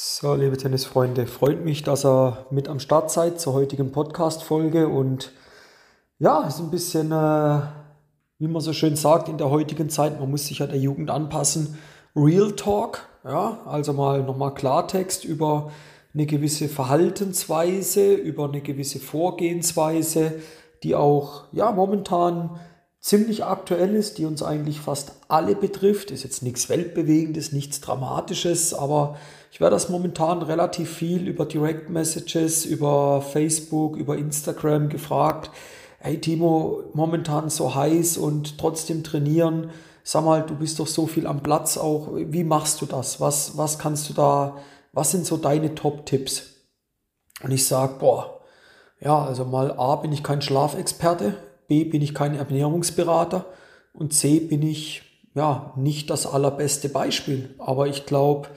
So, liebe Tennisfreunde, freut mich, dass ihr mit am Start seid zur heutigen Podcast-Folge und ja, ist ein bisschen, äh, wie man so schön sagt, in der heutigen Zeit, man muss sich ja der Jugend anpassen. Real Talk, ja, also mal nochmal Klartext über eine gewisse Verhaltensweise, über eine gewisse Vorgehensweise, die auch, ja, momentan ziemlich aktuell ist, die uns eigentlich fast alle betrifft. Ist jetzt nichts Weltbewegendes, nichts Dramatisches, aber ich werde das momentan relativ viel über Direct Messages, über Facebook, über Instagram gefragt. Hey Timo, momentan so heiß und trotzdem trainieren. Sag mal, du bist doch so viel am Platz auch. Wie machst du das? Was, was kannst du da, was sind so deine Top-Tipps? Und ich sage, boah, ja, also mal A, bin ich kein Schlafexperte, B, bin ich kein Ernährungsberater und C, bin ich ja nicht das allerbeste Beispiel. Aber ich glaube,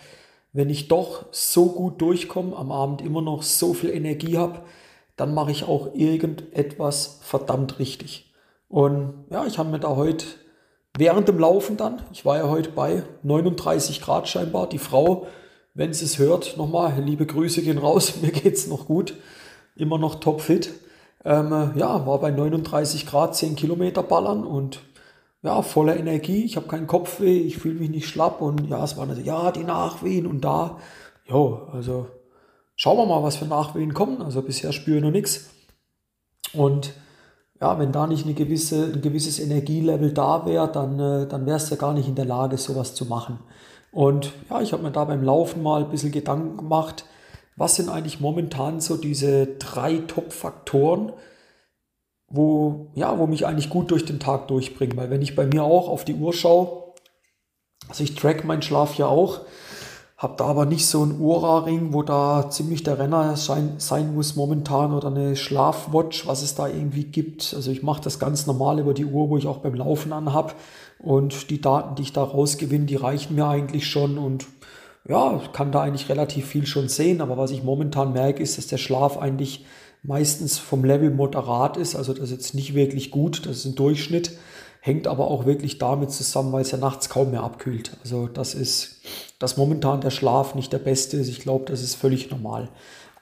wenn ich doch so gut durchkomme, am Abend immer noch so viel Energie habe, dann mache ich auch irgendetwas verdammt richtig. Und ja, ich habe mir da heute während dem Laufen dann, ich war ja heute bei 39 Grad scheinbar, die Frau, wenn sie es hört, nochmal, liebe Grüße gehen raus, mir geht es noch gut, immer noch topfit. Ähm, ja, war bei 39 Grad 10 Kilometer ballern und ja, voller Energie, ich habe keinen Kopfweh, ich fühle mich nicht schlapp und ja, es waren also, ja, die Nachwehen und da, jo, also schauen wir mal, was für Nachwehen kommen. Also bisher spüre ich noch nichts. Und ja, wenn da nicht eine gewisse, ein gewisses Energielevel da wäre, dann, äh, dann wärst du ja gar nicht in der Lage, sowas zu machen. Und ja, ich habe mir da beim Laufen mal ein bisschen Gedanken gemacht, was sind eigentlich momentan so diese drei Top-Faktoren, wo, ja, wo mich eigentlich gut durch den Tag durchbringen. Weil wenn ich bei mir auch auf die Uhr schaue, also ich track meinen Schlaf ja auch, habe da aber nicht so einen Ura-Ring, wo da ziemlich der Renner sein, sein muss momentan oder eine Schlafwatch, was es da irgendwie gibt. Also ich mache das ganz normal über die Uhr, wo ich auch beim Laufen anhab. Und die Daten, die ich da rausgewinne, die reichen mir eigentlich schon und ja, kann da eigentlich relativ viel schon sehen. Aber was ich momentan merke, ist, dass der Schlaf eigentlich meistens vom Level moderat ist. Also das ist jetzt nicht wirklich gut, das ist ein Durchschnitt. Hängt aber auch wirklich damit zusammen, weil es ja nachts kaum mehr abkühlt. Also das ist, dass momentan der Schlaf nicht der beste ist. Ich glaube, das ist völlig normal.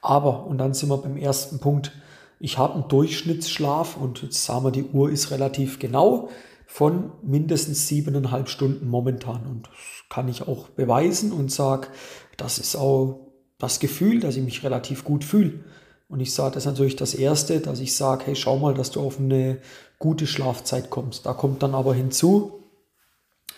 Aber, und dann sind wir beim ersten Punkt, ich habe einen Durchschnittsschlaf und jetzt sagen wir, die Uhr ist relativ genau von mindestens siebeneinhalb Stunden momentan. Und das kann ich auch beweisen und sage, das ist auch das Gefühl, dass ich mich relativ gut fühle. Und ich sage, das ist natürlich das Erste, dass ich sage, hey, schau mal, dass du auf eine gute Schlafzeit kommst. Da kommt dann aber hinzu,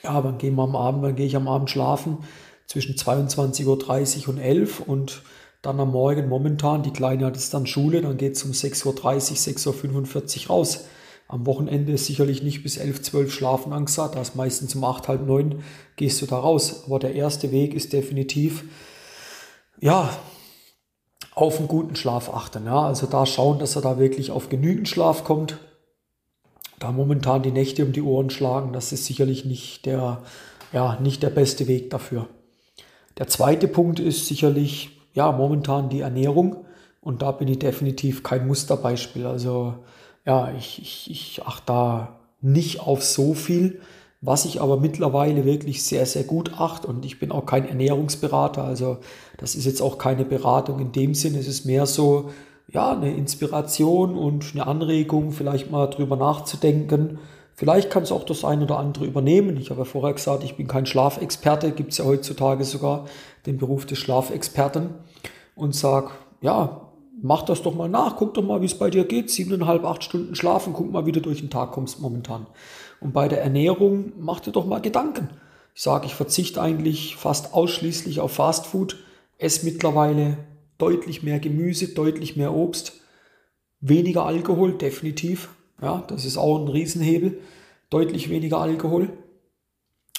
ja, dann gehen wir am Abend, dann gehe ich am Abend schlafen zwischen 22.30 Uhr und 11 Uhr und dann am Morgen momentan, die Kleine hat jetzt dann Schule, dann geht es um 6.30 Uhr, 6.45 Uhr raus. Am Wochenende ist sicherlich nicht bis 11, 12 schlafen angesagt, da ist meistens um 8, halb 9 gehst du da raus. Aber der erste Weg ist definitiv, ja, auf einen guten Schlaf achten. Ja? Also da schauen, dass er da wirklich auf genügend Schlaf kommt. Da momentan die Nächte um die Ohren schlagen, das ist sicherlich nicht der, ja, nicht der beste Weg dafür. Der zweite Punkt ist sicherlich, ja, momentan die Ernährung. Und da bin ich definitiv kein Musterbeispiel. Also, ja, ich, ich, ich achte da nicht auf so viel. Was ich aber mittlerweile wirklich sehr, sehr gut achte und ich bin auch kein Ernährungsberater, also das ist jetzt auch keine Beratung in dem Sinn, es ist mehr so, ja, eine Inspiration und eine Anregung, vielleicht mal drüber nachzudenken. Vielleicht kann es auch das ein oder andere übernehmen. Ich habe ja vorher gesagt, ich bin kein Schlafexperte, gibt es ja heutzutage sogar den Beruf des Schlafexperten und sag, ja, mach das doch mal nach, guck doch mal, wie es bei dir geht. Siebeneinhalb, acht Stunden schlafen, guck mal, wie du durch den Tag kommst momentan. Und bei der Ernährung mach dir doch mal Gedanken. Ich sage, ich verzichte eigentlich fast ausschließlich auf Fastfood, esse mittlerweile deutlich mehr Gemüse, deutlich mehr Obst, weniger Alkohol, definitiv. Ja, das ist auch ein Riesenhebel. Deutlich weniger Alkohol.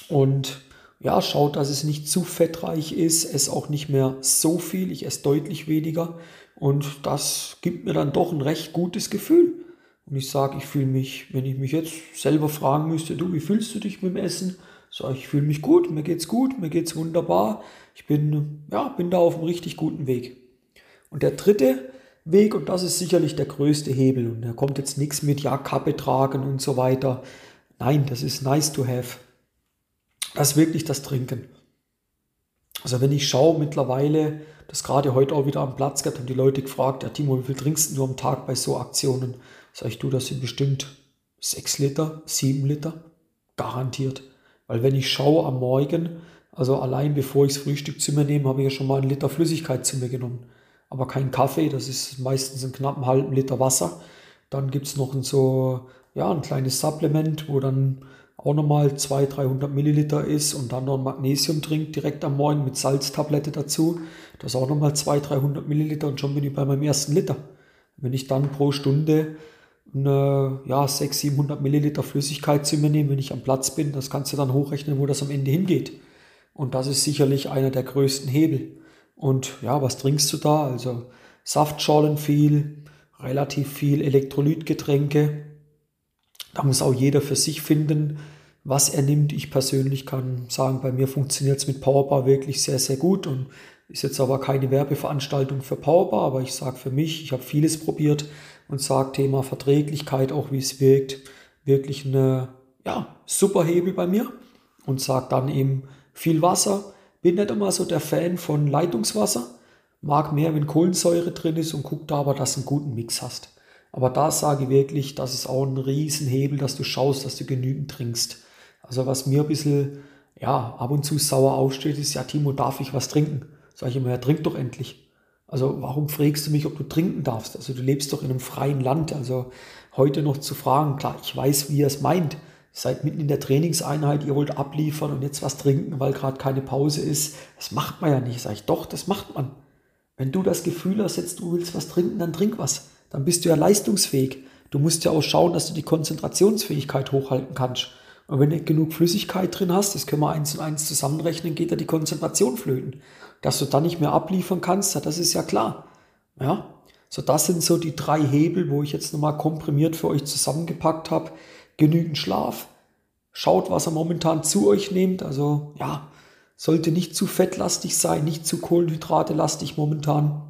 Und ja, schaut, dass es nicht zu fettreich ist, esse auch nicht mehr so viel, ich esse deutlich weniger und das gibt mir dann doch ein recht gutes Gefühl. Und ich sage, ich fühle mich, wenn ich mich jetzt selber fragen müsste, du, wie fühlst du dich mit dem Essen? Sage ich, fühle mich gut, mir geht's gut, mir geht's wunderbar. Ich bin, ja, bin da auf einem richtig guten Weg. Und der dritte Weg, und das ist sicherlich der größte Hebel, und da kommt jetzt nichts mit, ja, Kappe tragen und so weiter. Nein, das ist nice to have. Das ist wirklich das Trinken. Also wenn ich schaue mittlerweile, das gerade heute auch wieder am Platz gehabt, haben die Leute gefragt, ja Timo, wie viel trinkst du am Tag bei so Aktionen? Sag ich, du, das sind bestimmt 6 Liter, 7 Liter, garantiert. Weil wenn ich schaue am Morgen, also allein bevor ich das Frühstück zu mir nehme, habe ich ja schon mal einen Liter Flüssigkeit zu mir genommen. Aber kein Kaffee, das ist meistens einen knappen halben Liter Wasser. Dann gibt es noch ein so, ja, ein kleines Supplement, wo dann auch nochmal 200, 300 Milliliter ist und dann noch ein Magnesiumtrink direkt am Morgen mit Salztablette dazu. Das auch nochmal 200, 300 Milliliter und schon bin ich bei meinem ersten Liter. Wenn ich dann pro Stunde eine, ja, 600, 700 Milliliter Flüssigkeit zu mir nehme, wenn ich am Platz bin, das kannst du dann hochrechnen, wo das am Ende hingeht. Und das ist sicherlich einer der größten Hebel. Und ja, was trinkst du da? Also Saftschorlen viel, relativ viel Elektrolytgetränke. Da muss auch jeder für sich finden, was er nimmt. Ich persönlich kann sagen, bei mir funktioniert es mit Powerbar wirklich sehr, sehr gut und ist jetzt aber keine Werbeveranstaltung für Powerbar, aber ich sage für mich, ich habe vieles probiert und sage Thema Verträglichkeit, auch wie es wirkt, wirklich eine ja, super Hebel bei mir und sage dann eben viel Wasser. Bin nicht immer so der Fan von Leitungswasser, mag mehr, wenn Kohlensäure drin ist und guck da aber, dass du einen guten Mix hast. Aber da sage ich wirklich, das ist auch ein Riesenhebel, dass du schaust, dass du genügend trinkst. Also was mir ein bisschen, ja, ab und zu sauer aufsteht, ist, ja, Timo, darf ich was trinken? Sag ich immer, ja, trink doch endlich. Also warum fragst du mich, ob du trinken darfst? Also du lebst doch in einem freien Land. Also heute noch zu fragen, klar, ich weiß, wie er es meint. Ihr seid mitten in der Trainingseinheit, ihr wollt abliefern und jetzt was trinken, weil gerade keine Pause ist. Das macht man ja nicht. Sag ich, doch, das macht man. Wenn du das Gefühl hast, jetzt du willst was trinken, dann trink was dann bist du ja leistungsfähig. Du musst ja auch schauen, dass du die Konzentrationsfähigkeit hochhalten kannst. Und wenn du genug Flüssigkeit drin hast, das können wir eins und eins zusammenrechnen, geht da die Konzentration flöten. Dass du dann nicht mehr abliefern kannst, das ist ja klar. Ja, so das sind so die drei Hebel, wo ich jetzt nochmal komprimiert für euch zusammengepackt habe. Genügend Schlaf. Schaut, was er momentan zu euch nehmt. Also ja, sollte nicht zu fettlastig sein, nicht zu Kohlenhydrate lastig momentan.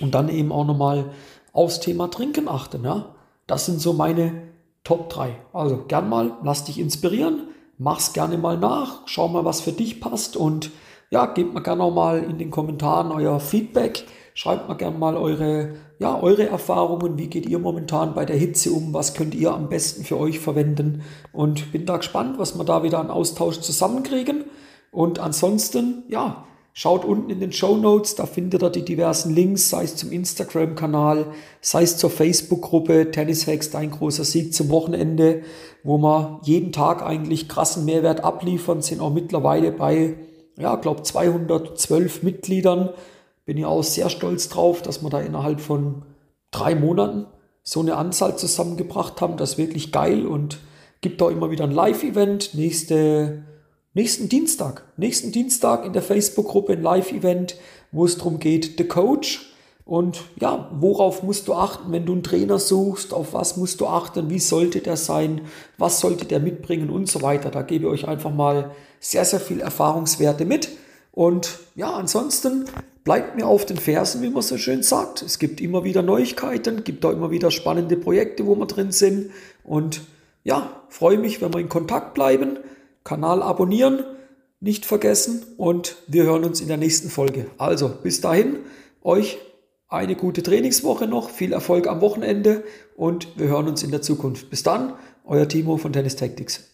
Und dann eben auch nochmal aufs Thema Trinken achten. Ja? Das sind so meine Top 3. Also gern mal, lass dich inspirieren, mach's gerne mal nach, schau mal, was für dich passt und ja, gebt mir gerne auch mal in den Kommentaren euer Feedback. Schreibt mir gerne mal eure, ja, eure Erfahrungen. Wie geht ihr momentan bei der Hitze um? Was könnt ihr am besten für euch verwenden? Und bin da gespannt, was wir da wieder an Austausch zusammenkriegen. Und ansonsten, ja, Schaut unten in den Show Notes, da findet ihr die diversen Links, sei es zum Instagram-Kanal, sei es zur Facebook-Gruppe Tennis Hacks, dein großer Sieg zum Wochenende, wo wir jeden Tag eigentlich krassen Mehrwert abliefern, sind auch mittlerweile bei, ja, glaube 212 Mitgliedern. Bin ich auch sehr stolz drauf, dass wir da innerhalb von drei Monaten so eine Anzahl zusammengebracht haben. Das ist wirklich geil und gibt auch immer wieder ein Live-Event. Nächste nächsten Dienstag, nächsten Dienstag in der Facebook-Gruppe ein Live-Event, wo es darum geht, The Coach. Und ja, worauf musst du achten, wenn du einen Trainer suchst? Auf was musst du achten? Wie sollte der sein? Was sollte der mitbringen und so weiter? Da gebe ich euch einfach mal sehr, sehr viel Erfahrungswerte mit. Und ja, ansonsten bleibt mir auf den Fersen, wie man so schön sagt. Es gibt immer wieder Neuigkeiten, gibt auch immer wieder spannende Projekte, wo wir drin sind. Und ja, freue mich, wenn wir in Kontakt bleiben. Kanal abonnieren, nicht vergessen und wir hören uns in der nächsten Folge. Also bis dahin, euch eine gute Trainingswoche noch, viel Erfolg am Wochenende und wir hören uns in der Zukunft. Bis dann, euer Timo von Tennis Tactics.